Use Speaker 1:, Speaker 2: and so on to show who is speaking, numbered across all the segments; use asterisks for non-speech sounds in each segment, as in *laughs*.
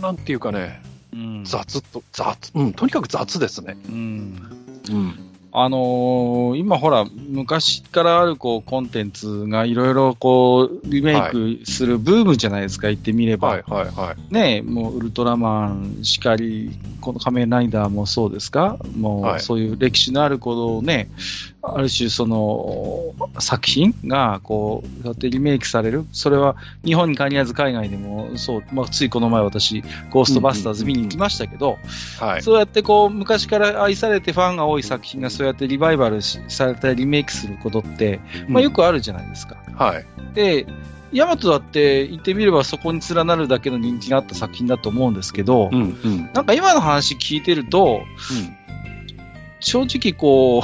Speaker 1: ー、なんていうかね、
Speaker 2: うん。
Speaker 1: 雑と、雑、うん、とにかく雑ですね。
Speaker 2: うん。
Speaker 1: うん。
Speaker 2: あのー今ほら、昔からあるこうコンテンツがいろいろこうリメイクするブームじゃないですか、言ってみれば。
Speaker 1: はいはいはい。
Speaker 2: ねもうウルトラマンしかり、この仮面ライダーもそうですか？も
Speaker 1: はい
Speaker 2: うそういう歴史のあることをね、ある種その作品がこう、やってリメイクされる。それは日本に限らず海外でもそう、まあ、ついこの前私、ゴーストバスターズ見に行きましたけど、
Speaker 1: はい。
Speaker 2: そうやってこう、昔から愛されてファンが多い作品がそうやってリバイバルしされたりリメイクすることって、まあよくあるじゃないですか。
Speaker 1: はい。
Speaker 2: で、ヤマトだって言ってみればそこに連なるだけの人気があった作品だと思うんですけど、
Speaker 1: うんうん。
Speaker 2: なんか今の話聞いてると、正直こ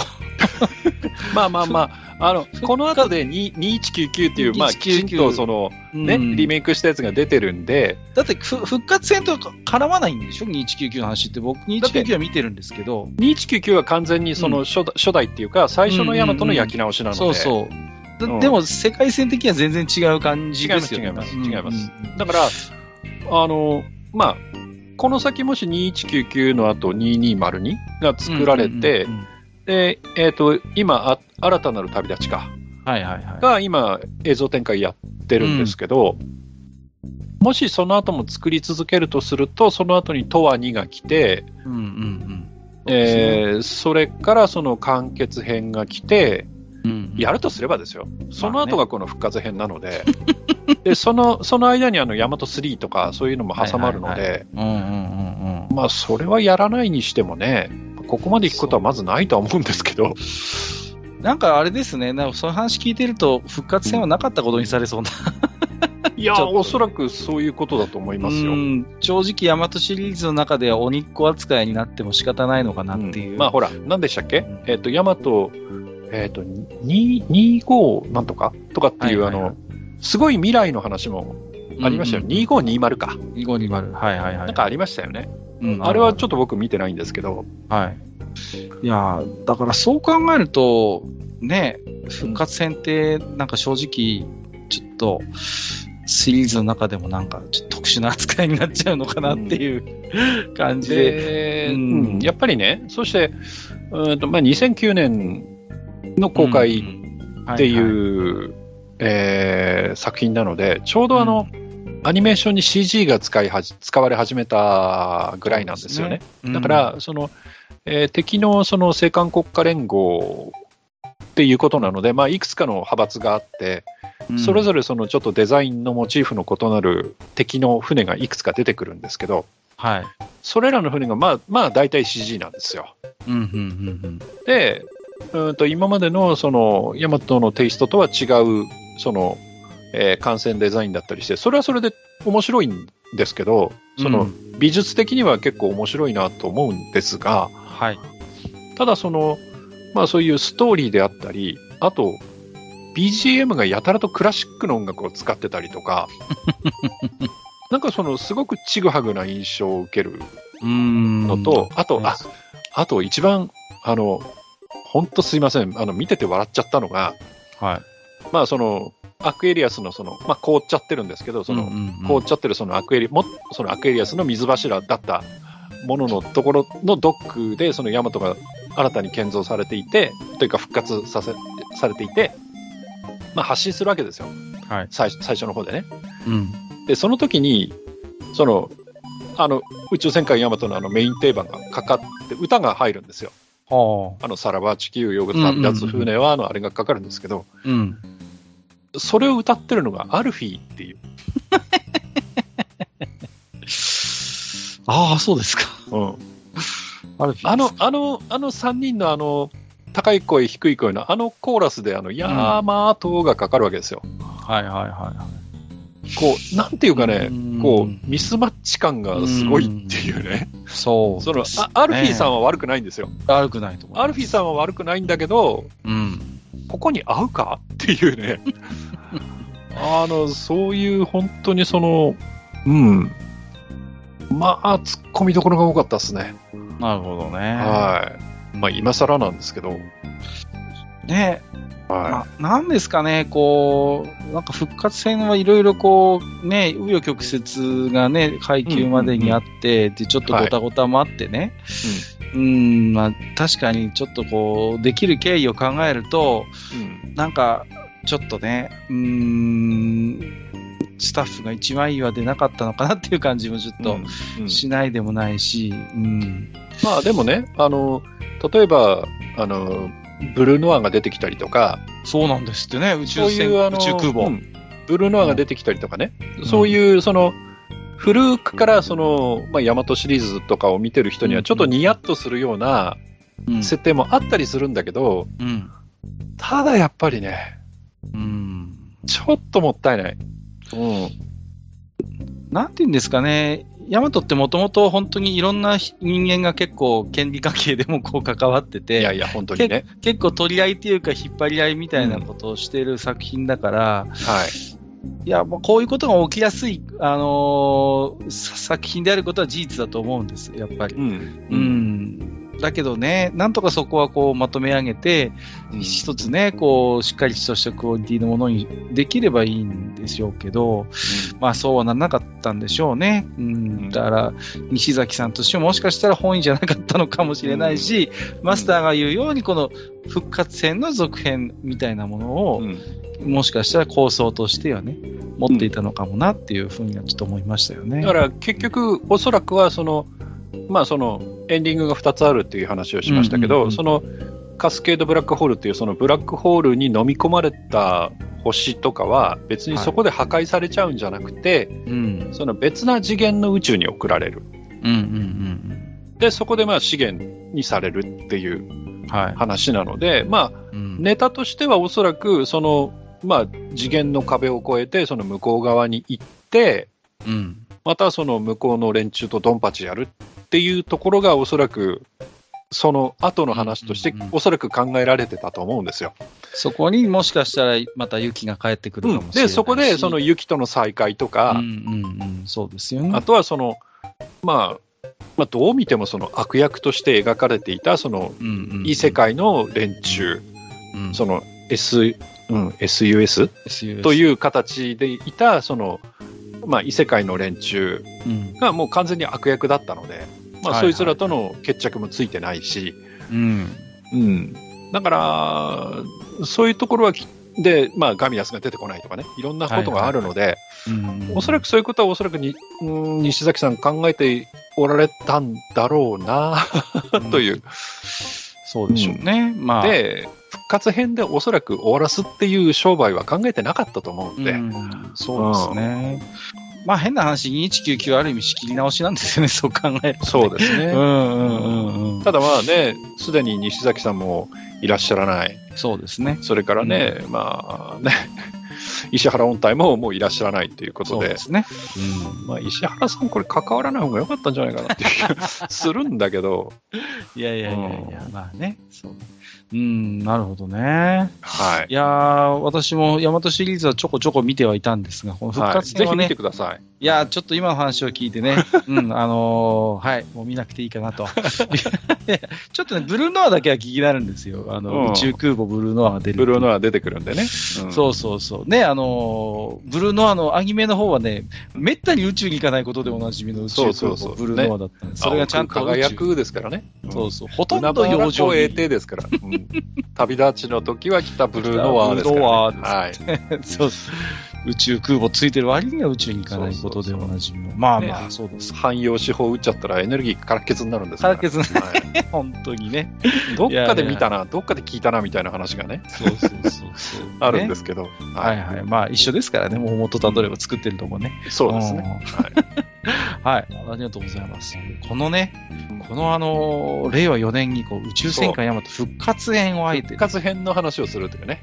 Speaker 2: *laughs*
Speaker 1: まあまあまあ、*laughs* あの、この後で2 2199っていう、まあ、きちんとその、
Speaker 2: う、
Speaker 1: ね、
Speaker 2: うん。
Speaker 1: リメイクしたやつが出てるんで、
Speaker 2: だってふ復活戦と絡まないんでしょ ?2199 の話って。僕2199は見てるんですけど、
Speaker 1: 2199は完全にその初,、初代っていうか、最初のヤマトの焼き直しなので、
Speaker 2: そうそう。でも世界線的には全然違う感じですよね。
Speaker 1: 違います
Speaker 2: うん。
Speaker 1: 違います。だから、あの、まあ、この先もし2199の後2202が作られて、
Speaker 2: うん
Speaker 1: で、えっ、と、今あ、新たなる旅立ちか、
Speaker 2: はいはいはい。
Speaker 1: が今、映像展開やってるんですけど、もしその後も作り続けるとすると、その後にトワ2が来て、
Speaker 2: うんうんうん。
Speaker 1: えーそれからその完結編が来て、
Speaker 2: うん
Speaker 1: やるとすればですよ。その後がこの復活編なので、*laughs* で、その、その間にあの、ヤマト3とかそういうのも挟まるの
Speaker 2: はい
Speaker 1: で、
Speaker 2: うんうんうんうん。
Speaker 1: まあ、それはやらないにしてもね、ここまで行くことはまずないとは思うんですけど、
Speaker 2: なんかあれですね、なんかその話聞いてると、復活戦はなかったことにされそうな。
Speaker 1: いや *laughs* おそらくそういうことだと思いますよ。
Speaker 2: うん正直、ヤマトシリーズの中では鬼っ子扱いになっても仕方ないのかなっていう。
Speaker 1: うんまあほら、何でしたっけ？
Speaker 2: ん
Speaker 1: えっ、と、ヤマト、えっ、と、2 25なんとか？とかっていう、
Speaker 2: はいはいはい
Speaker 1: あの、すごい未来の話もありましたよ。
Speaker 2: うん
Speaker 1: 2520か。
Speaker 2: 2520。はいはいはい。
Speaker 1: なんかありましたよね。
Speaker 2: うん
Speaker 1: あれはちょっと僕見てないんですけど、
Speaker 2: はい。いやーだからそう考えると、ね、復活戦って、なんか正直、ちょっと、シリーズの中でもなんか、ちょっと特殊な扱いになっちゃうのかなっていう感じで。
Speaker 1: で、
Speaker 2: うん。
Speaker 1: うん。やっぱりね、そして、うんとまあ、2009年の公開っていう、作品なので、ちょうどあの、アニメーションに CG が使いはじ使われ始めたぐらいなんですよね。
Speaker 2: うん
Speaker 1: だから、その、えー敵のその青函国家連合っていうことなので、まあ、いくつかの派閥があって、それぞ
Speaker 2: れ、
Speaker 1: れそのちょっとデザインのモチーフの異なる敵の船がいくつか出てくるんですけど、
Speaker 2: はい。
Speaker 1: それらの船がまあ、まあ大体 CG なんですよ。
Speaker 2: うんうんうん
Speaker 1: で、うんと今までのそのヤマトのテイストとは違う、その、えー艦船デザインだったりして、それはそれで面白いんですけど、その、
Speaker 2: うん
Speaker 1: 美術的には結構面白いなと思うんですが、
Speaker 2: はい。
Speaker 1: ただその、まあそういうストーリーであったり、あと、BGM がやたらとクラシックの音楽を使ってたりとか、*laughs* なんかそのすごくちぐはぐな印象を受ける
Speaker 2: うん
Speaker 1: のと、あと、あ、あと一番、あの、本当すいません、あの、見てて笑っちゃったのが、
Speaker 2: はい。
Speaker 1: まあその、アクエリアスのその、まあ凍っちゃってるんですけど、その、凍っちゃってるそのアクエリ、も、そのアクエリアスの水柱だったもののところのドックで、そのヤマトが新たに建造されていて、というか復活させ、されていて、まあ発進するわけですよ。
Speaker 2: はい。
Speaker 1: 最初、最初の方でね。
Speaker 2: うん。
Speaker 1: で、その時に、その、あの、宇宙戦艦ヤマトのあのメイン定番がかかって、歌が入るんですよ。
Speaker 2: はあ。
Speaker 1: あの、さらば地球よぐ旅立つ船は、あの、あれがかかるんですけど、
Speaker 2: うん。
Speaker 1: それを歌ってるのがアルフィーっていう。*laughs*
Speaker 2: ああ、そうですか。
Speaker 1: うん。
Speaker 2: ある日
Speaker 1: あの、あの、あの3人のあの、高い声、低い声のあのコーラスで、あの、ヤーマートがかかるわけですよ。
Speaker 2: はいはいはいはい。
Speaker 1: こう、なんていうかね
Speaker 2: うん、
Speaker 1: こう、ミスマッチ感がすごいっていうね。
Speaker 2: そう
Speaker 1: その
Speaker 2: ですね。
Speaker 1: あ、アルフィーさんは悪くないんですよ。
Speaker 2: 悪くないと思う。
Speaker 1: アルフィーさんは悪くないんだけど、
Speaker 2: うん。
Speaker 1: ここに合うか？っていうね。あの、そういう本当にその、うん。まあ、突っ込みどころが多かったですね。
Speaker 2: なるほどね。
Speaker 1: はい。まあ、今更なんですけど。
Speaker 2: ね、
Speaker 1: は
Speaker 2: ななんですかね、こう、なんか復活戦はいろいろこう、ね、紆余曲折がね、階級までにあって、で、ちょっとごたごたもあってね、うん、まあ、確かにちょっとこう、できる経緯を考えると、
Speaker 1: い。うん。
Speaker 2: なんか、ちょっとね、うーん、スタッフが一番いいは出なかったのかなっていう感じもちょっと
Speaker 1: うんうん
Speaker 2: しないでもないし、うん。
Speaker 1: まあでもね、あの、例えば、あの、ブルーノアが出てきたりとか、
Speaker 2: そうなんですってね、宇宙船、
Speaker 1: そういう
Speaker 2: 宇宙空母。
Speaker 1: うんブルーノアが出てきたりとかね、そういう、その、古くからその、まあ、ヤマトシリーズとかを見てる人にはちょっとニヤッとするような
Speaker 2: うん。
Speaker 1: 設定もあったりするんだけど、
Speaker 2: うん。
Speaker 1: ただやっぱりね、
Speaker 2: うん。
Speaker 1: ちょっともったいない。うん。
Speaker 2: なんて言うんですかね、ヤマトってもともと本当にいろんな人間が結構権利関係でもこう関わってて、
Speaker 1: いやいや、本当にね。
Speaker 2: 結構取り合いっていうか引っ張り合いみたいなことをしている作品だから、
Speaker 1: はい。
Speaker 2: いや、まあこういうことが起きやすい、あのーさ作品であることは事実だと思うんです、やっぱり。
Speaker 1: うん。
Speaker 2: うん。だけどね、なんとかそこはこうまとめ上げて、
Speaker 1: うん
Speaker 2: 一つね、こう、しっかりとしたクオリティのものにできればいいんでしょうけど、まあそうはならなかったんでしょうね。うん。だから、西崎さんとしてももしかしたら本意じゃなかったのかもしれないし、マスターが言うようにこの復活戦の続編みたいなものを、
Speaker 1: うん
Speaker 2: もしかしたら構想としてはね、持っていたのかもなっていうふうにはちょっと思いましたよね。
Speaker 1: だから結局、おそらくはその、まあそのエンディングが2つあるっていう話をしましたけど、
Speaker 2: うんうんうん
Speaker 1: そのカスケードブラックホールっていうそのブラックホールに飲み込まれた星とかは別にそこで破壊されちゃうんじゃなくて、
Speaker 2: うん。
Speaker 1: その別な次元の宇宙に送られる。
Speaker 2: うんうんうん
Speaker 1: で、そこでまあ資源にされるっていう。話なので、まあ
Speaker 2: うん
Speaker 1: ネタとしてはおそらくその、まあ次元の壁を越えてその向こう側に行って、
Speaker 2: うん。
Speaker 1: またその向こうの連中とドンパチやるっていうところがおそらくその後の話として
Speaker 2: うんうんうん。
Speaker 1: おそらく考えられてたと思うんですよ。
Speaker 2: そこにもしかしたらまた雪が帰ってくるかもしれないし、
Speaker 1: で、そこでその雪との再会と
Speaker 2: うん
Speaker 1: か、
Speaker 2: うんうん、そうですよね。
Speaker 1: あとはその、まあ、まあ、どう見てもその悪役として描かれていたその
Speaker 2: うんうんうん。
Speaker 1: 異世界の連中、
Speaker 2: うん
Speaker 1: その S、うん、SUS
Speaker 2: SUS
Speaker 1: という形でいたその、まあ、異世界の連中
Speaker 2: うん。
Speaker 1: がもう完全に悪役だったので、まあ、
Speaker 2: はいはい。
Speaker 1: そいつらとの決着もついてないし、
Speaker 2: うん。
Speaker 1: うん、だから、そういうところはきで、まあ、ガミアスが出てこないとかね、いろんなことがあるので、
Speaker 2: うん。
Speaker 1: おそらくそういうことはおそらくに、うん西崎さん考えておられたんだろうな、という。
Speaker 2: そうでしょうね。まあ、
Speaker 1: で、復活編でおそらく終わらすっていう商売は考えてなかったと思うんで、
Speaker 2: うん。そうですね。まあ変な話、2199ある意味仕切り直しなんですよね、そう考えると、ね。
Speaker 1: そうですね。
Speaker 2: うんうんうんうん。
Speaker 1: ただまあね、すでに西崎さんもいらっしゃらない。
Speaker 2: そうですね。
Speaker 1: それからね、まあね、石原音体ももういらっしゃらないということで
Speaker 2: そうで、すね。
Speaker 1: まあ、石原さんこれ関わらない方が良かったんじゃないかなっていう気が *laughs* するんだけど、
Speaker 2: いやいやいやいや、
Speaker 1: うん
Speaker 2: まあね。そう。うん、なるほどね。
Speaker 1: はい
Speaker 2: い。やー、私もヤマトシリーズはちょこちょこ見てはいたんですが、この復
Speaker 1: はい、
Speaker 2: 活戦はね、
Speaker 1: ぜひ見てください。
Speaker 2: いやー、ちょっと今の話を聞いてね、*laughs* うん、あのーはい、もう見なくていいかなと。*laughs* ちょっとね、ブルーノアだけは気になるんですよ。あの、
Speaker 1: うん
Speaker 2: 宇宙空母ブルーノアが出る。
Speaker 1: ブルーノア出てくるんでね。うん
Speaker 2: そうそうそう。ね、あのーブルーノアのアニメの方はね、めったに宇宙に行かないことでおなじみの宇宙空母
Speaker 1: そうそうそう
Speaker 2: ブルーノアだったんです。それがちゃんと
Speaker 1: 輝くですからね。
Speaker 2: そうそう。ほとん
Speaker 1: 海
Speaker 2: ど洋
Speaker 1: 原
Speaker 2: 上に
Speaker 1: 港衛帝ですから。うん旅立ちの時は北ブルーノアですから、ね。
Speaker 2: ブルーノアです
Speaker 1: はい。
Speaker 2: 宇宙空母ついてる割には宇宙に行かないことでおなじみの。まあまあ、
Speaker 1: ね
Speaker 2: そうです。
Speaker 1: 汎用手法打っちゃったらエネルギー空っ欠になるんですから。
Speaker 2: 空っ欠
Speaker 1: はい
Speaker 2: 本当にね。
Speaker 1: どっかで見たな、どっかで聞いたなみたいな話がね、
Speaker 2: そうそうそうそう。*laughs*
Speaker 1: あるんですすけど。
Speaker 2: はいはい。まあ一緒ですからね。もう元たどれば作ってるとこね。
Speaker 1: そうですね。
Speaker 2: はい。ありがとうございます。このね、このあの、令和4年にこう宇宙戦艦ヤマト復活編をあえて
Speaker 1: 復、活編の話をするというね。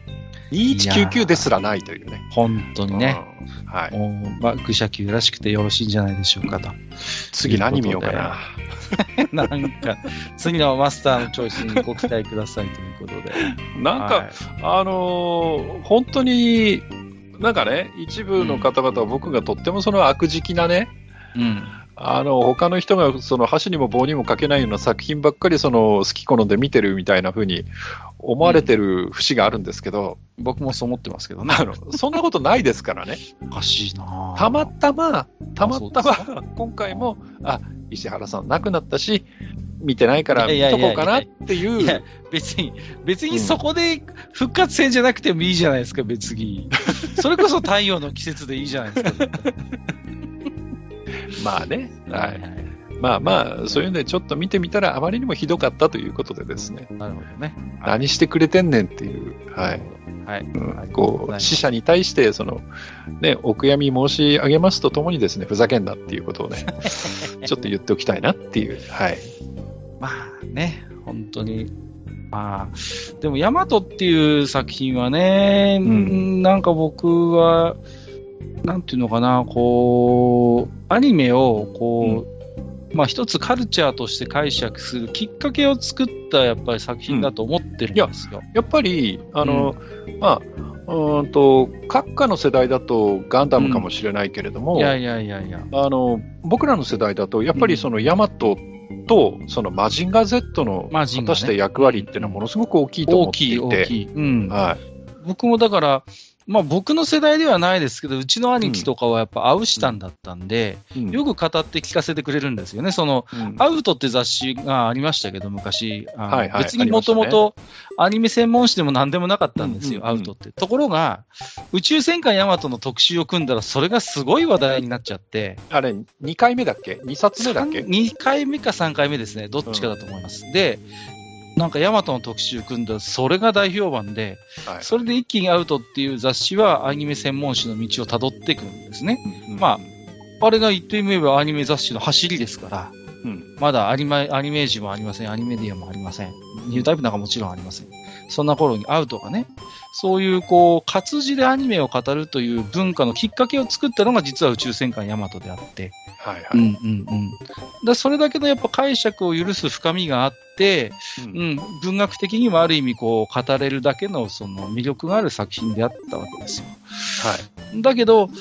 Speaker 1: 2199ですらないというね。
Speaker 2: 本当にね、
Speaker 1: うん。はい。
Speaker 2: もう、まあ、愚者級らしくてよろしいんじゃないでしょうかと。
Speaker 1: 次何見ようかな。*laughs*
Speaker 2: なんか、次のマスターのチョイスにご期待くださいということで。
Speaker 1: なんか、
Speaker 2: はい
Speaker 1: あのー本当に、なんかね、一部の方々は僕がとってもその悪食なね、
Speaker 2: うん。
Speaker 1: あの、他の人がその箸にも棒にもかけないような作品ばっかりその好き好んで見てるみたいな風に思われてる節があるんですけど、
Speaker 2: 僕もそう思ってますけどね。
Speaker 1: あの、そんなことないですからね。
Speaker 2: おかしいな
Speaker 1: たまたま、たまたま、今回も、あ、石原さん亡くなったし、見てないから見とこうかなっていう。
Speaker 2: いや、別に、別にそこで復活戦じゃなくてもいいじゃないですか、別に。*laughs* それこそ太陽の季節でいいじゃないですか。
Speaker 1: まあね。はい。
Speaker 2: い。
Speaker 1: まあまあ、そういうんでちょっと見てみたらあまりにもひどかったということでですね。
Speaker 2: なるほどね。
Speaker 1: 何してくれてんねんっていう。はい。
Speaker 2: はい。
Speaker 1: こう、死者に対して、その、ね、お悔やみ申し上げますとともにですね、ふざけんなっていうことをね、*laughs* ちょっと言っておきたいなっていう。はい。
Speaker 2: まあね、本当に。まあ、でも、ヤマトっていう作品はね、
Speaker 1: ん
Speaker 2: なんか僕は、なんていうのかな、こう、アニメを、こう、まあ一つカルチャーとして解釈するきっかけを作ったやっぱり作品だと思ってるんですよ。
Speaker 1: やっぱり、あの、まあ、うーんと、閣下の世代だとガンダムかもしれないけれども、
Speaker 2: いやいやいやいや。
Speaker 1: あの、僕らの世代だと、やっぱりそのヤマトと、そのマジンガー Z の果たして役割っていうのはものすごく大きいと思っていて、
Speaker 2: 僕もだから、まあ僕の世代ではないですけど、うちの兄貴とかはやっぱアウシタンだったんで、
Speaker 1: い。うん
Speaker 2: よく語って聞かせてくれるんですよね。その、
Speaker 1: うん
Speaker 2: アウトって雑誌がありましたけど、昔。
Speaker 1: はいはい
Speaker 2: 別にもともとアニメ専門誌でも何でもなかったんですよ、
Speaker 1: うんうんうん
Speaker 2: アウトって。ところが、宇宙戦艦ヤマトの特集を組んだら、それがすごい話題になっちゃって、
Speaker 1: あれ、2回目だっけ ?2 冊目だっけ
Speaker 2: ？2回目か3回目ですね。どっちかだと思います。で、なんかヤマトの特集組んだら、それが大評判で、
Speaker 1: はい。
Speaker 2: それで一気にアウトっていう雑誌はアニメ専門誌の道をたどっていくんですね。まあ、あれが言ってみればアニメ雑誌の走りですから、
Speaker 1: うん。
Speaker 2: まだアニメ、アニメージもありません、アニメディアもありません、ニュータイプなんかもちろんありません。そんな頃にアウトがね、そういうこう、活字でアニメを語るという文化のきっかけを作ったのが実は宇宙戦艦ヤマトであって、
Speaker 1: はいはい。
Speaker 2: うんうんうん。だそれだけのやっぱ解釈を許す深みがあって、
Speaker 1: うん
Speaker 2: うん、文学的にもある意味こう、語れるだけのその魅力がある作品であったわけですよ。
Speaker 1: はい。
Speaker 2: だけど、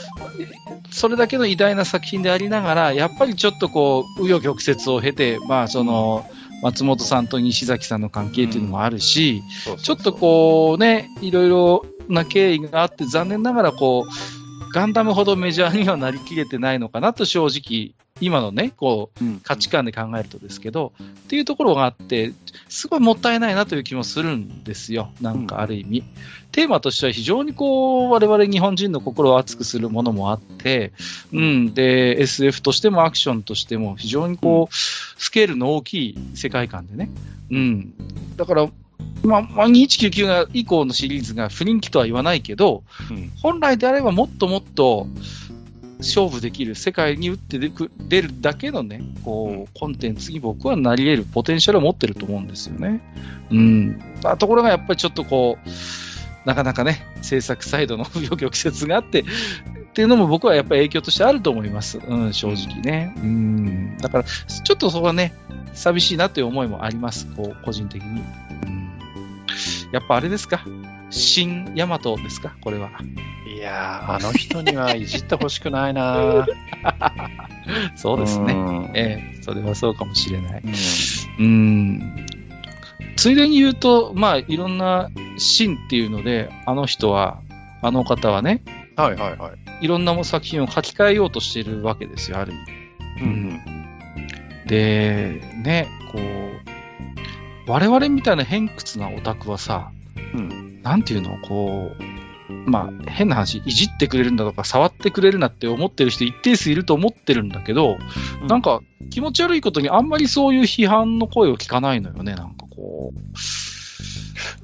Speaker 2: それだけの偉大な作品でありながら、やっぱりちょっとこう、紆余曲折を経て、まあその、松本さんと西崎さんの関係っていうのもあるし、ちょっとこうね、いろいろな経緯があって、残念ながらこう、ガンダムほどメジャーにはなりきれてないのかなと正直、今のね、こう、
Speaker 1: うん
Speaker 2: 価値観で考えるとですけど、っていうところがあって、すごいもったいないなという気もするんですよ。なんかある意味。テーマとしては非常にこう、我々日本人の心を熱くするものもあって、うん。で、SF としてもアクションとしても非常にこう、スケールの大きい世界観でね。うん。だから、まあ、まあ、2199が以降のシリーズが不人気とは言わないけど、
Speaker 1: うん
Speaker 2: 本来であればもっともっと勝負できる、世界に打って出るだけのね、こう、コンテンツに僕はなり得るポテンシャルを持ってると思うんですよね。うん。まあところがやっぱりちょっとこう、なかなかね、制作サイドの紆余曲折があって、っていうのも僕はやっぱり影響としてあると思います。うん、正直ね。うん。だから、ちょっとそこはね、寂しいなという思いもあります。こう、個人的に。うん。やっぱあれですか？新ヤマトですか？これは。
Speaker 1: いやー、あの人にはいじってほしくないな *laughs*
Speaker 2: そうですね。
Speaker 1: ね。
Speaker 2: ええ、それはそうかもしれない。
Speaker 1: うん
Speaker 2: うん。ついでに言うと、まあ、いろんなシーンっていうので、あの人は、あの方はね、
Speaker 1: はいはいはい。
Speaker 2: いろんな作品を書き換えようとしているわけですよ、ある意味。
Speaker 1: うん
Speaker 2: で、ね、こう、我々みたいな偏屈なオタクはさ、
Speaker 1: うん。
Speaker 2: なんていうの、こう、まあ、変な話、いじってくれるんだとか、触ってくれるなって思ってる人一定数いると思ってるんだけど、
Speaker 1: うん
Speaker 2: なんか気持ち悪いことにあんまりそういう批判の声を聞かないのよね、なんかこ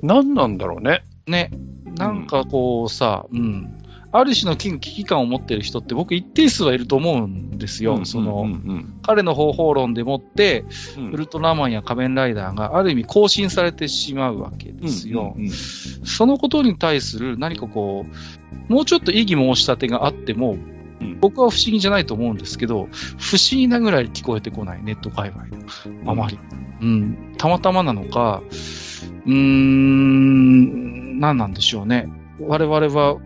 Speaker 1: 何なんだろうね。
Speaker 2: う。ね、なんかこうさ、うん。ある種の危機感を持ってる人って僕一定数はいると思うんですよ。その、
Speaker 1: うん
Speaker 2: 彼の方法論でもって、
Speaker 1: うん
Speaker 2: ウルトラマンや仮面ライダーがある意味更新されてしまうわけですよ。そのことに対する何かこう、もうちょっと異議申し立てがあっても、
Speaker 1: うん
Speaker 2: 僕は不思議じゃないと思うんですけど、不思議なぐらい聞こえてこない、ネット界隈で。あまり。うん。たまたまなのか、うーん、何なんでしょうね。我々は、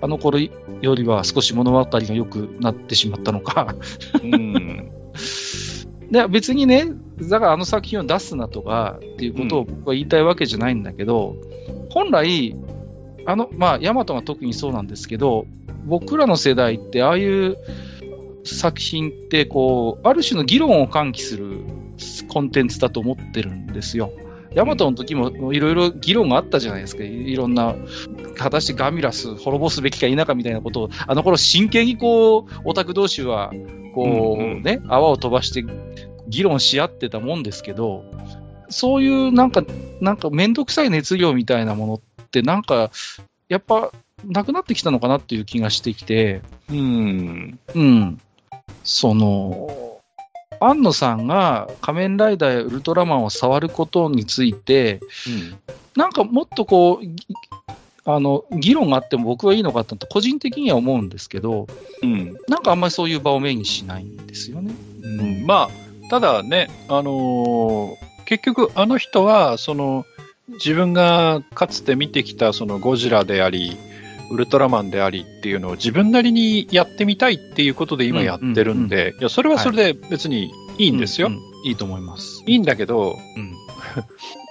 Speaker 2: あの頃よりは少し物語が良くなってしまったのか。
Speaker 1: うん。*laughs*
Speaker 2: で別にね、だからあの作品を出すなとかっていうことを僕は言いたいわけじゃないんだけど、本来、あの、まあ、ヤマトが特にそうなんですけど、僕らの世代ってああいう作品って、こう、ある種の議論を喚起するコンテンツだと思ってるんですよ。ヤマトの時もいろいろ議論があったじゃないですか。いろんな、果たしてガミラス滅ぼすべきか否かみたいなことを、あの頃真剣にこう、オタク同士は、こう、
Speaker 1: うんうん
Speaker 2: ね、泡を飛ばして議論し合ってたもんですけど、そういうなんか、なんかめんどくさい熱量みたいなものって、なんか、やっぱ、なくなってきたのかなっていう気がしてきて、
Speaker 1: うん。
Speaker 2: うん。その、安野さんが仮面ライダーやウルトラマンを触ることについて、なんかもっとこう、ぎあの、議論があっても僕はいいのかって個人的には思うんですけど、
Speaker 1: うん。
Speaker 2: なんかあんまりそういう場を目にしないんですよね。う
Speaker 1: うん、まあ、ただね、あのー結局、あの人は、その、自分がかつて見てきた、そのゴジラであり、ウルトラマンでありっていうのを自分なりにやってみたいっていうことで今やってるんで、いや、それはそれで別にいいんですよ。
Speaker 2: うういいと思います。
Speaker 1: いいんだけど、
Speaker 2: うん。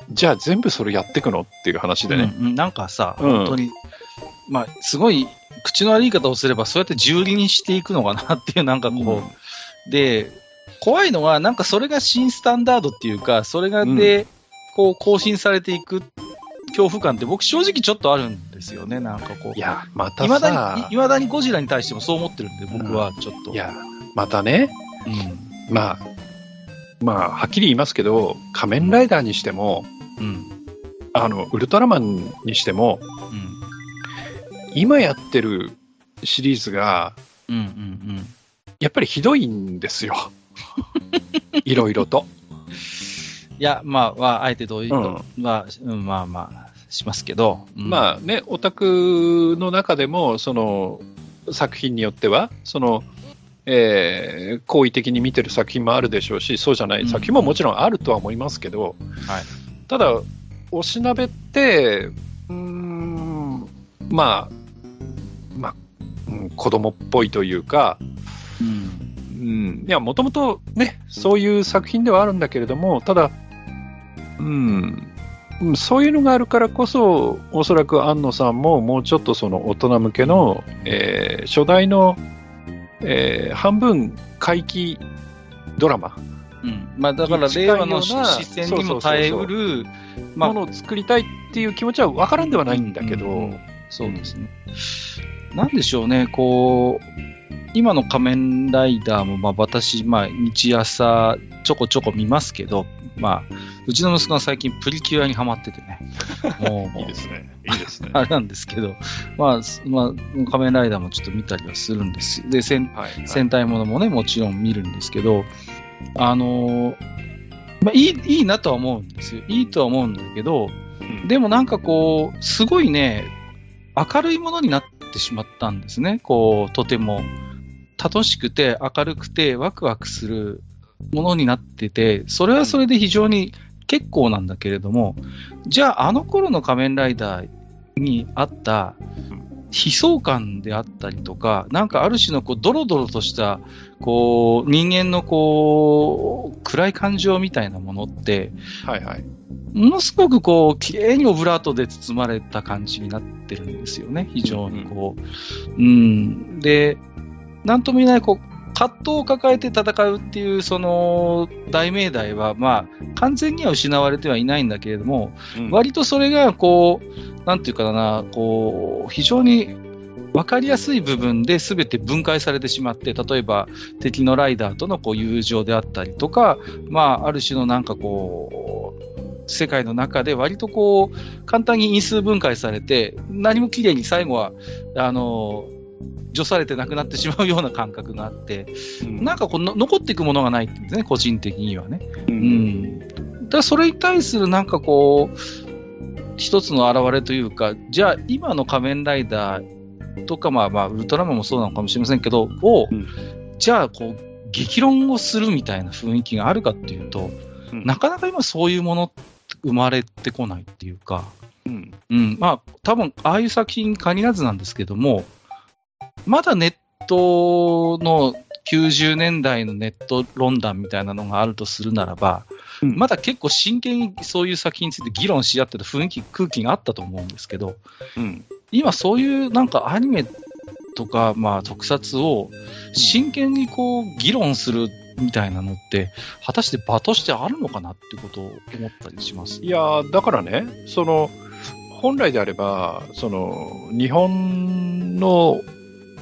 Speaker 2: *laughs*
Speaker 1: じゃあ全部それやってくのっていう話でね。
Speaker 2: うんうん。なんかさ、
Speaker 1: うん。
Speaker 2: 本当に、まあ、すごい口の悪い言い方をすれば、そうやって重利にしていくのかなっていう、なんかこう、で、怖いのは、なんかそれが新スタンダードっていうか、それがで、こう、更新されていく恐怖感って、僕、正直ちょっとあるんですよね、なんかこう。
Speaker 1: いや、また
Speaker 2: いまだ
Speaker 1: さ
Speaker 2: に、いまだにゴジラに対してもそう思ってるんで、僕はちょっと。
Speaker 1: いや、またね、
Speaker 2: うん。
Speaker 1: まあ、まあ、はっきり言いますけど、仮面ライダーにしても、
Speaker 2: うん。
Speaker 1: あの、ウルトラマンにしても、
Speaker 2: うん。
Speaker 1: 今やってるシリーズが、
Speaker 2: うん。うん。
Speaker 1: やっぱりひどいんですよ。*laughs* いろいろと。
Speaker 2: いや、まあ、まあ、あえてどういう、
Speaker 1: うん。
Speaker 2: まあ、うん、まあまあ、しますけど。うん。
Speaker 1: まあね、オタクの中でも、その、作品によっては、その、えー好意的に見てる作品もあるでしょうし、そうじゃない作品ももちろんあるとは思いますけど、
Speaker 2: はい。
Speaker 1: ただ、おしなべって、うーん、まあ、まあ、うん子供っぽいというか、
Speaker 2: うん。
Speaker 1: うん、いや、もともとね、そういう作品ではあるんだけれども、ただ、うん、うんそういうのがあるからこそ、おそらく安野さんももうちょっとその大人向けの、えー初代の、えー半分回帰ドラマ。
Speaker 2: うん。まあ、だから、令和の視線にも耐えうる、まあ
Speaker 1: ものを作りたいっていう気持ちは分からんではないんだけど、
Speaker 2: うんうん。そうですね。なんでしょうね、こう、今の仮面ライダーも、まあ私、まあ日朝ちょこちょこ見ますけど、まあ、うちの息子が最近プリキュアにハマっててね。*laughs* もう、
Speaker 1: いいですね。いいですね。*laughs*
Speaker 2: あれなんですけど、まあ、すまあ、仮面ライダーもちょっと見たりはするんです。で、戦
Speaker 1: はい、
Speaker 2: 戦隊ものもね、もちろん見るんですけど、あのーまあ、いい、いいなとは思うんですよ。いいとは思うんだけど、
Speaker 1: うん
Speaker 2: でもなんかこう、すごいね、明るいものになってしまったんですね。こう、とても。楽しくて、明るくて、ワクワクするものになってて、それはそれで非常に結構なんだけれども、じゃああの頃の仮面ライダーにあった悲壮感であったりとか、なんかある種のこうドロドロとした、こう、人間のこう、暗い感情みたいなものって、
Speaker 1: はいはい。
Speaker 2: ものすごくこう、綺麗にオブラートで包まれた感じになってるんですよね。非常にこう。うん。で、なんとも言えない、こう、葛藤を抱えて戦うっていう、その、大命題は、まあ、完全には失われてはいないんだけれども、
Speaker 1: うん。
Speaker 2: 割とそれが、こう、なんていうかな、こう、非常に分かりやすい部分で全て分解されてしまって、例えば敵のライダーとのこう友情であったりとか、まあ、ある種のなんかこう、世界の中で割とこう、簡単に因数分解されて、何も綺麗に最後は、あの、除されてなくなってしまうような感覚があって、
Speaker 1: うん。
Speaker 2: なんかこうの残っていくものがないんですね、個人的にはね。
Speaker 1: う
Speaker 2: うん。ん。だからそれに対するなんかこう、一つの表れというか、じゃあ今の仮面ライダーとか、まあまあ、ウルトラマンもそうなのかもしれませんけど、を、
Speaker 1: うん。
Speaker 2: じゃあこう、激論をするみたいな雰囲気があるかっていうと、
Speaker 1: うん。
Speaker 2: なかなか今そういうものって生まれてこないっていうか、
Speaker 1: うん。
Speaker 2: うん、まあ、多分ああいう作品に限らずなんですけども、まだネットの90年代のネット論壇みたいなのがあるとするならば、
Speaker 1: うん
Speaker 2: まだ結構真剣にそういう作品について議論し合ってる雰囲気、空気があったと思うんですけど、
Speaker 1: うん。
Speaker 2: 今そういうなんかアニメとか、まあ特撮を真剣にこう議論するみたいなのって、果たして場としてあるのかなってことを思ったりします。
Speaker 1: いやーだからね、その、本来であれば、その、日本の、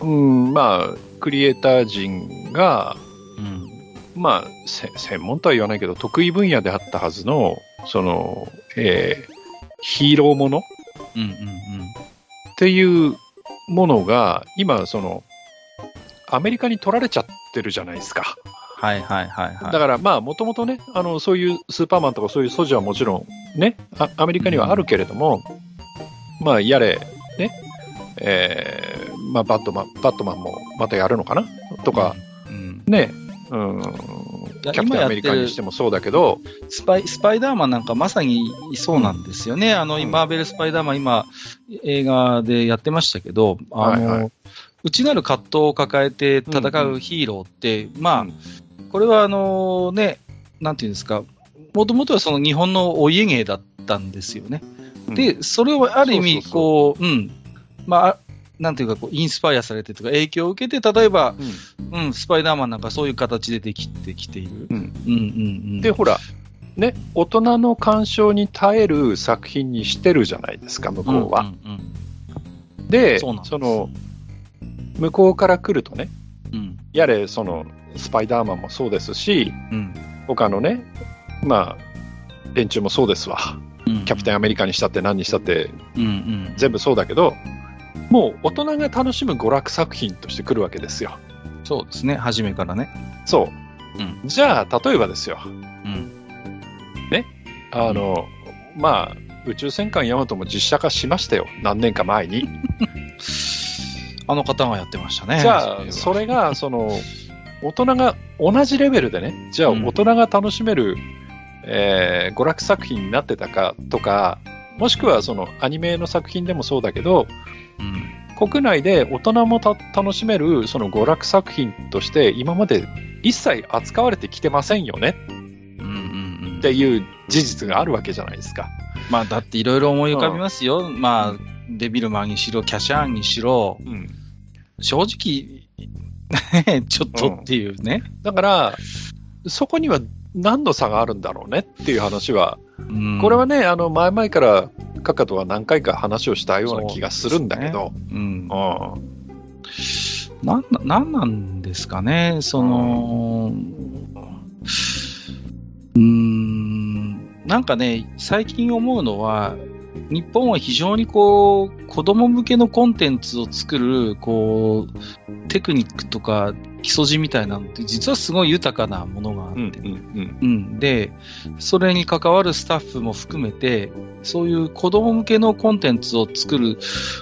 Speaker 1: うん、まあ、クリエイター陣が、
Speaker 2: うん。
Speaker 1: まあ、せ専門とは言わないけど、得意分野であったはずの、その、えーヒーローものっ
Speaker 2: うんうんうん。
Speaker 1: ていうものが、今、その、アメリカに取られちゃってるじゃないですか。
Speaker 2: はいはいはいはい。
Speaker 1: だからまあ、もともとね、あの、そういうスーパーマンとかそういう素地はもちろんね、あアメリカにはあるけれども、まあ、やれ、ね、えーまあ、バットマン、バットマンもまたやるのかな？とか、
Speaker 2: うん、
Speaker 1: ね、うん、キャプテンアメリカにしてもそうだけど、
Speaker 2: スパイ、スパイダーマンなんかまさにそうなんですよね。あの、
Speaker 1: うん
Speaker 2: マーベルスパイダーマン今、映画でやってましたけど、あの、
Speaker 1: はいはい。
Speaker 2: 内なる葛藤を抱えて戦うヒーローって、まあ、
Speaker 1: うん。
Speaker 2: これはあのね、なんていうんですか、もともとはその日本のお家芸だったんですよね。で、それをある意味、こう、うん、まあ、なんていうか、こう、インスパイアされてとか、影響を受けて、例えば、
Speaker 1: うん
Speaker 2: うん、スパイダーマンなんかそういう形でできてきている。
Speaker 1: うん
Speaker 2: うんうんうん。
Speaker 1: で、ほら、ね、大人の干渉に耐える作品にしてるじゃないですか、向こうは。
Speaker 2: うんうん
Speaker 1: で、
Speaker 2: そうなんです
Speaker 1: その、向こうから来るとね、
Speaker 2: うん。
Speaker 1: やれ、その、スパイダーマンもそうですし、
Speaker 2: うん。
Speaker 1: 他のね、まあ、連中もそうですわ。
Speaker 2: うん。
Speaker 1: キャプテンアメリカにしたって何にしたって
Speaker 2: うんうん。
Speaker 1: 全部そうだけど、もう大人が楽しむ娯楽作品として来るわけですよ。
Speaker 2: そうですね、初めからね。
Speaker 1: そう。
Speaker 2: うん
Speaker 1: じゃあ、例えばですよ。
Speaker 2: うん。
Speaker 1: あの、まあ、宇宙戦艦ヤマトも実写化しましたよ。何年か前に。*laughs*
Speaker 2: あの方がやってましたね。
Speaker 1: じゃあ、それが、その、大人が同じレベルでね、じゃあ
Speaker 2: うん
Speaker 1: 大人が楽しめる、えー娯楽作品になってたかとか、もしくはそのアニメの作品でもそうだけど、
Speaker 2: うん。
Speaker 1: 国内で大人もた楽しめるその娯楽作品として今まで一切扱われてきてませんよね
Speaker 2: うんうんうん。
Speaker 1: っていう事実があるわけじゃないですか。
Speaker 2: まあ、だっていろいろ思い浮かびますよ。まあ、デビルマンにしろ、キャシャーンにしろ、
Speaker 1: うん、
Speaker 2: 正直、ね *laughs* ちょっとっていうね。
Speaker 1: だから、そこには何の差があるんだろうねっていう話は、
Speaker 2: うん。
Speaker 1: これはね、あの前々からカカとは何回か話をしたような気がするんだけど、
Speaker 2: うん。
Speaker 1: うん。
Speaker 2: なんな、なんなんですかね、その、うーん、なんかね、最近思うのは、日本は非常にこう、子供向けのコンテンツを作る、こう、テクニックとか基礎地みたいなのって、実はすごい豊かなものがあって、
Speaker 1: うんうん。
Speaker 2: うん。で、それに関わるスタッフも含めて、そういう子供向けのコンテンツを作る、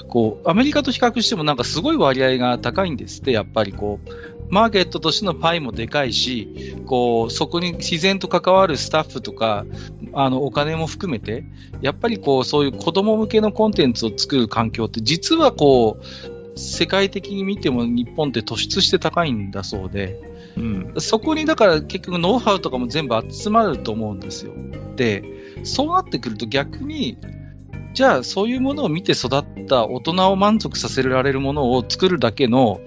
Speaker 2: こう、アメリカと比較してもなんかすごい割合が高いんですって、やっぱりこう、マーケットとしてのパイもでかいし、こう、そこに自然と関わるスタッフとか、あの、お金も含めて、やっぱりこう、そういう子供向けのコンテンツを作る環境って、実はこう、世界的に見ても日本って突出して高いんだそうで、
Speaker 1: うん
Speaker 2: そこにだから結局ノウハウとかも全部集まると思うんですよ。で、そうなってくると逆に、じゃあそういうものを見て育った大人を満足させられるものを作るだけの、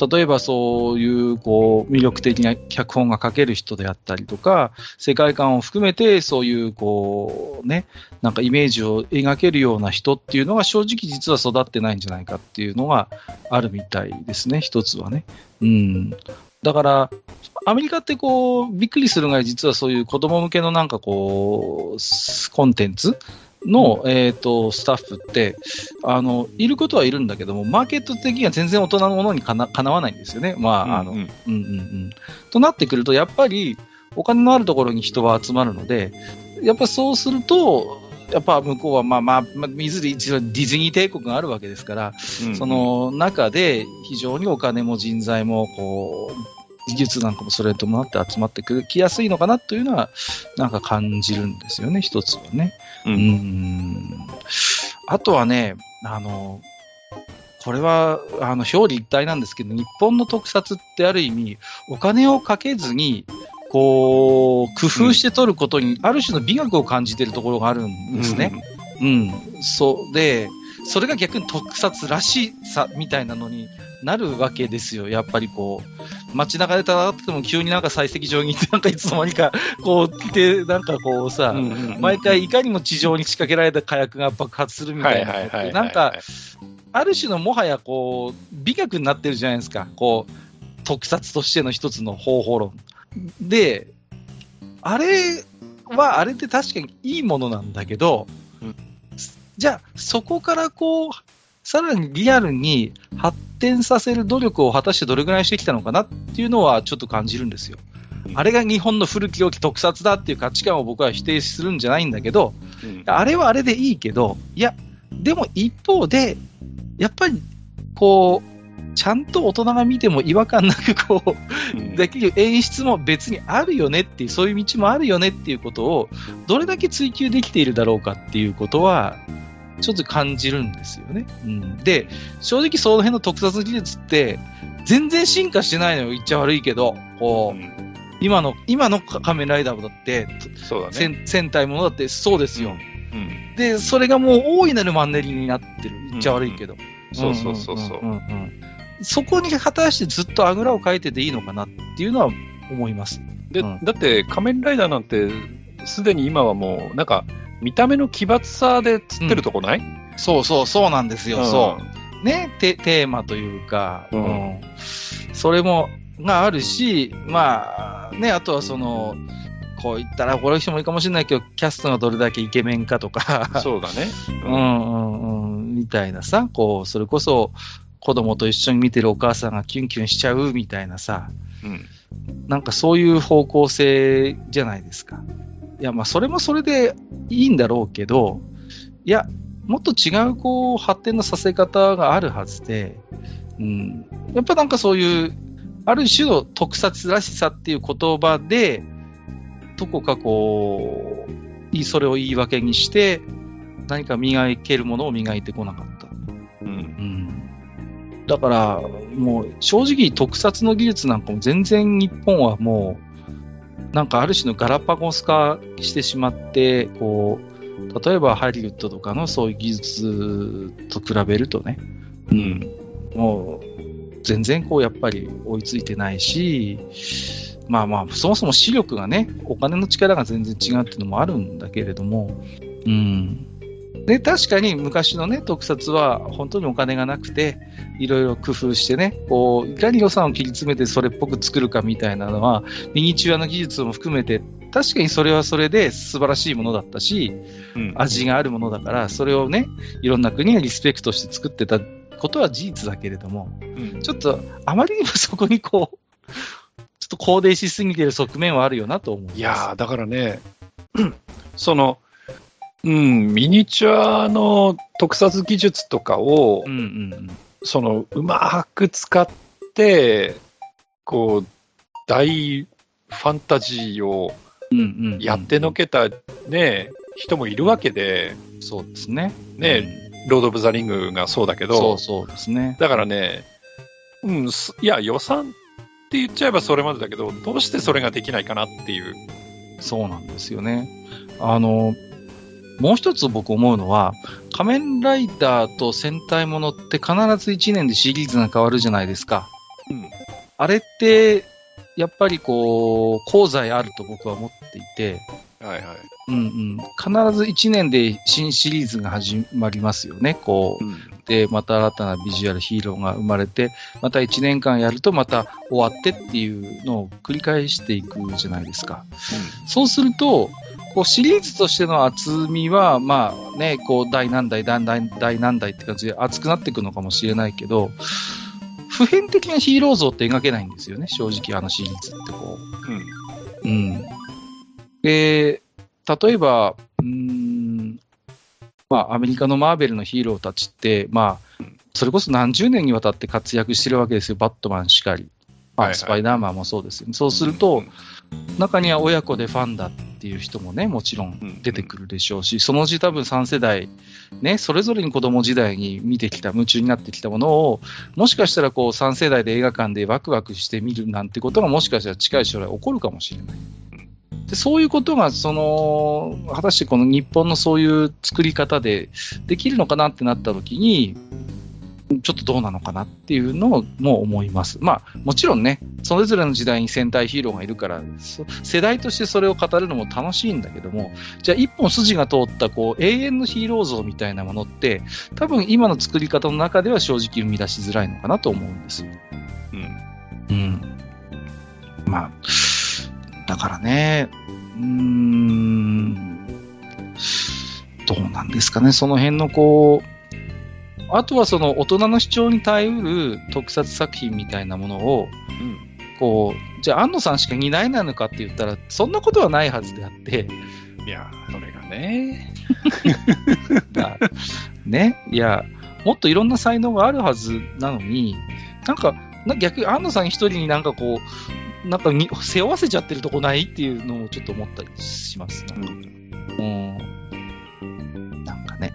Speaker 2: 例えばそういうこう魅力的な脚本が書ける人であったりとか、世界観を含めてそういうこうね、なんかイメージを描けるような人っていうのが正直実は育ってないんじゃないかっていうのがあるみたいですね、一つはね。うん。だから、アメリカってこう、びっくりするぐらい実はそういう子供向けのなんかこう、コンテンツの、えっ、と、スタッフって、あの、いることはいるんだけども、マーケット的には全然大人のものにかなかなわないんですよね。まあ、あの、
Speaker 1: うん
Speaker 2: うんうんうん。となってくると、やっぱり、お金のあるところに人は集まるので、やっぱそうすると、やっぱ向こうは、まあまあ、まあ、水で一応ディズニー帝国があるわけですから、
Speaker 1: うん
Speaker 2: その中で非常にお金も人材も、こう、技術なんかもそれに伴って集まってくるきやすいのかなというのは、なんか感じるんですよね、一つはね。
Speaker 1: うん
Speaker 2: んあとはね、あの、これは、あの、表裏一体なんですけど、日本の特撮ってある意味、お金をかけずに、こう、工夫して撮ることに、ある種の美学を感じてるところがあるんですね。うん。そう。で、それが逆に特撮らしさみたいなのになるわけですよ。やっぱりこう、街中で戦ってても急になんか採石場に行って、なんかいつの間にか、こう来て、なんかこうさ、
Speaker 1: うんうんうん
Speaker 2: 毎回いかにも地上に仕掛けられた火薬が爆発するみたいな。なんか、、ある種のもはやこう、美学になってるじゃないですか。こう、特撮としての一つの方法論。で、あれはあれで確かにいいものなんだけど、
Speaker 1: うん
Speaker 2: じゃあそこからこう、さらにリアルに発展させる努力を果たしてどれぐらいしてきたのかなっていうのはちょっと感じるんですよ。あれが日本の古き良き特撮だっていう価値観を僕は否定するんじゃないんだけど、
Speaker 1: うん。
Speaker 2: あれはあれでいいけど、いや、でも一方で、やっぱり、こう、ちゃんと大人が見ても違和感なく、こう、
Speaker 1: うん。
Speaker 2: できる演出も別にあるよねっていう、そういう道もあるよねっていうことを、どれだけ追求できているだろうかっていうことは、ちょっと感じるんですよね。うん、で、正直その辺の特撮技術って、全然進化してないのよ、言っちゃ悪いけど、こう、
Speaker 1: うん
Speaker 2: 今の、今の仮面ライダーだって、
Speaker 1: そうだね。
Speaker 2: 戦戦隊ものだってそうですよ。
Speaker 1: うん
Speaker 2: で、それがもう大いなるマンネリになってる。言っちゃ悪いけど。
Speaker 1: そうそうそうそう。
Speaker 2: そこに果たしてずっとあぐらをかいてていいのかなっていうのは思います。
Speaker 1: で、
Speaker 2: うん
Speaker 1: だって仮面ライダーなんて、すでに今はもう、なんか、見た目の奇抜さで釣ってるとこない、
Speaker 2: そうそう、そうなんですよ。
Speaker 1: ん
Speaker 2: そう。ね、テテーマというか、
Speaker 1: うん
Speaker 2: うんそれも、があるし、まあ、ね、あとはその、こう言ったら怒る人もいるかもしれないけど、キャストがどれだけイケメンかとか、
Speaker 1: そうだね。*laughs*
Speaker 2: うんうんうん、みたいなさ、こう、それこそ子供と一緒に見てるお母さんがキュンキュンしちゃうみたいなさ、
Speaker 1: うん。
Speaker 2: なんかそういう方向性じゃないですか。いや、まあそれもそれでいいんだろうけど、いや、もっと違うこう発展のさせ方があるはずで、うん、やっぱなんかそういう、ある種の特撮らしさっていう言葉で、どこかこう、それを言い訳にして、何か磨けるものを磨いてこなかった。
Speaker 1: うん。
Speaker 2: うんだから、もう正直特撮の技術なんかも全然日本はもう、なんかある種のガラパゴス化してしまって、こう、例えばハリウッドとかのそういう技術と比べるとね、うん、もう全然こうやっぱり追いついてないし、まあまあ、そもそも視力がね、お金の力が全然違うっていうのもあるんだけれども、うん。で、確かに昔のね、特撮は本当にお金がなくて、いろいろ工夫してね、こう、いかに予算を切り詰めてそれっぽく作るかみたいなのは、ミニチュアの技術も含めて、確かにそれはそれで素晴らしいものだったし、
Speaker 1: うん。
Speaker 2: 味があるものだから、それをね、いろんな国がリスペクトして作ってたことは事実だけれども、
Speaker 1: うん
Speaker 2: ちょっとあまりにもそこにこう、ちょっと肯定しすぎてる側面はあるよなと思う。
Speaker 1: いやー、だからね、*clears throat* その、うん、ミニチュアの特撮技術とかを
Speaker 2: う、んうん
Speaker 1: その、うまく使って、こう、大ファンタジーを
Speaker 2: うん。うんうんうん
Speaker 1: やってのけたね、人もいるわけで、
Speaker 2: そうですね。
Speaker 1: ね、ロード・オブ・ザ・リングがそうだけ
Speaker 2: うん
Speaker 1: ど、
Speaker 2: そうそうですね。
Speaker 1: だからね、うん、すいや、予算って言っちゃえばそれまでだけど、どうしてそれができないかなっていう。
Speaker 2: そうなんですよね。あの、もう一つ僕思うのは、仮面ライダーと戦隊ものって必ず1年でシリーズが変わるじゃないですか。
Speaker 1: うん。
Speaker 2: あれって、やっぱりこう、功罪あると僕は思っていて、
Speaker 1: はいはい。
Speaker 2: うんうん、必ず1年で新シリーズが始まりますよね。こう、
Speaker 1: うん。
Speaker 2: で、また新たなビジュアルヒーローが生まれて、また1年間やるとまた終わってっていうのを繰り返していくじゃないですか。そうすると、こうシリーズとしての厚みは、まあね、こう第何代、第何代、第何代って感じで厚くなっていくのかもしれないけど、普遍的なヒーロー像って描けないんですよね、正直あのシリーズってこう。
Speaker 1: うん。
Speaker 2: うん。で、例えば、うーん、まあ、アメリカのマーベルのヒーローたちって、まあ、それこそ何十年にわたって活躍してるわけですよ、バットマンしかり。まあ、
Speaker 1: はいはい
Speaker 2: スパイダーマンもそうですよね。そうすると、中には親子でファンだっていう人もね、もちろん出てくるでしょうし、そのうち多分3世代、ね、それぞれに子供時代に見てきた、夢中になってきたものを、もしかしたらこう3世代で映画館でワクワクして見るなんてことがもしかしたら近い将来起こるかもしれない。でそういうことが、その、果たしてこの日本のそういう作り方でできるのかなってなった時に、ちょっとどうなのかなっていうのをも思います。まあ、もちろんね、それぞれの時代に戦隊ヒーローがいるから、そ世代としてそれを語るのも楽しいんだけども、じゃあ一本筋が通ったこう永遠のヒーロー像みたいなものって、多分今の作り方の中では正直生み出しづらいのかなと思うんですよ。
Speaker 1: うん。
Speaker 2: うん。まあ、だからね、うーん、どうなんですかね、その辺のこう、あとはその大人の主張に耐えうる特撮作品みたいなものを、
Speaker 1: うん。
Speaker 2: こう、じゃあ安野さんしか担えないのかって言ったら、そんなことはないはずであって、
Speaker 1: いや、それがね。*laughs*
Speaker 2: だね、いや、もっといろんな才能があるはずなのに、なんか、な逆に安野さん一人になんかこう、なんかに背負わせちゃってるとこないっていうのをちょっと思ったりしますね。
Speaker 1: うん。
Speaker 2: うん。なんかね。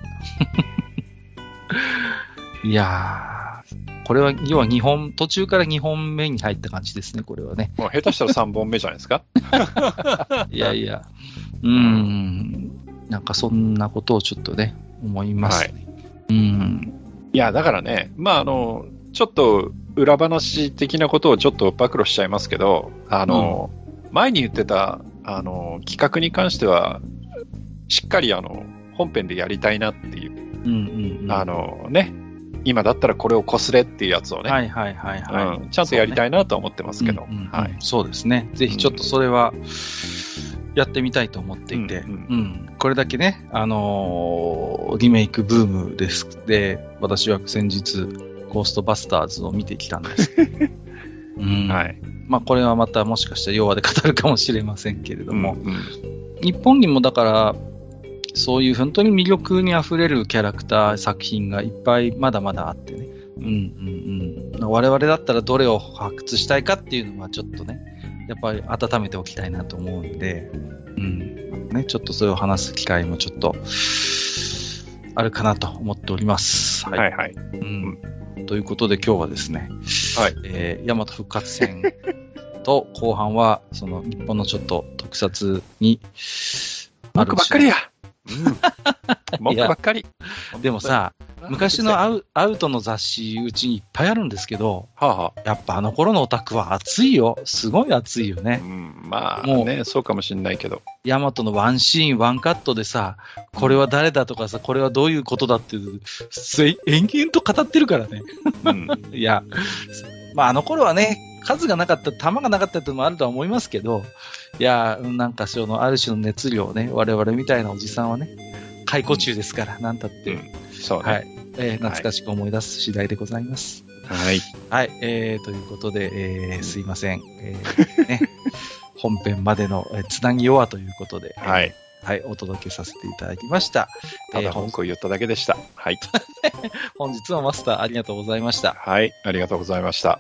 Speaker 2: いやー、これは、要は2本、途中から2本目に入った感じですね、これはね。
Speaker 1: もう下手したら3本目じゃないですか？*laughs*
Speaker 2: いやいや、うーん、なんかそんなことをちょっとね、思いますね。うん。
Speaker 1: いや、だからね、まあ、あの、ちょっと裏話的なことをちょっと暴露しちゃいますけど、あの、前に言ってた、あの、企画に関しては、しっかりあの、本編でやりたいなっていう、
Speaker 2: うんうんうん。
Speaker 1: あのね、今だったらこれをこすれっていうやつをね、
Speaker 2: はいはいはいはい。
Speaker 1: うん、ちゃんとやりたいなとは思ってますけど、
Speaker 2: うんうんうん
Speaker 1: はい。
Speaker 2: そうですね。ぜひちょっとそれは、やってみたいと思っていて、
Speaker 1: う
Speaker 2: うんんこれだけね、あのーリメイクブームです。で、私は先日、ゴーストバスターズを見てきたんです。*laughs* うん
Speaker 1: はい。
Speaker 2: まあ、これはまたもしかしたら弱で語るかもしれませんけれども、
Speaker 1: うん
Speaker 2: 日本にもだから、そういう本当に魅力にあふれるキャラクター作品がいっぱいまだまだあってね。うんうんうん。我々だったらどれを発掘したいかっていうのはちょっとね、やっぱり温めておきたいなと思うんで、うん。ね、ちょっとそれを話す機会もちょっと、あるかなと思っております。はい。
Speaker 1: はいはい。
Speaker 2: うん。ということで今日はですね、
Speaker 1: はい。
Speaker 2: えー、大和復活戦と後半は、その日本のちょっと特撮に、
Speaker 1: 文句ばっかりや。うん。文句ばっかり。*laughs*
Speaker 2: でもさ、昔の
Speaker 1: は
Speaker 2: アウアウトの雑誌、うちにいっぱいあるんですけど、
Speaker 1: あ、はあ、
Speaker 2: やっぱあの頃のオタクは熱いよ。すごい熱いよ
Speaker 1: う
Speaker 2: ね。
Speaker 1: ん、まあ
Speaker 2: もう
Speaker 1: ね、そうかもしれないけど。
Speaker 2: ヤマトのワンシーン、ワンカットでさ、これは誰だとかさ、これはどういうことだってい延々と語ってるからね。
Speaker 1: うん。*laughs*
Speaker 2: いや、まああの頃はね、数がなかった、弾がなかったってのもあるとは思いますけど、いや、なんかその、ある種の熱量をね、我々みたいなおじさんはね、解雇中ですから、なんたって、
Speaker 1: うんそうね。
Speaker 2: はい、えー懐かしく思い出す次第でございます。
Speaker 1: はい。
Speaker 2: はい、えー、ということで、えー、すいません。えー、ね、*laughs* 本編までの、えーつなぎ弱ということで、
Speaker 1: はい。
Speaker 2: はい、お届けさせていただきました。
Speaker 1: ただ
Speaker 2: えー
Speaker 1: 文句を言っただけでした。はい。*laughs*
Speaker 2: 本日はマスターありがとうございました。
Speaker 1: はい。ありがとうございました。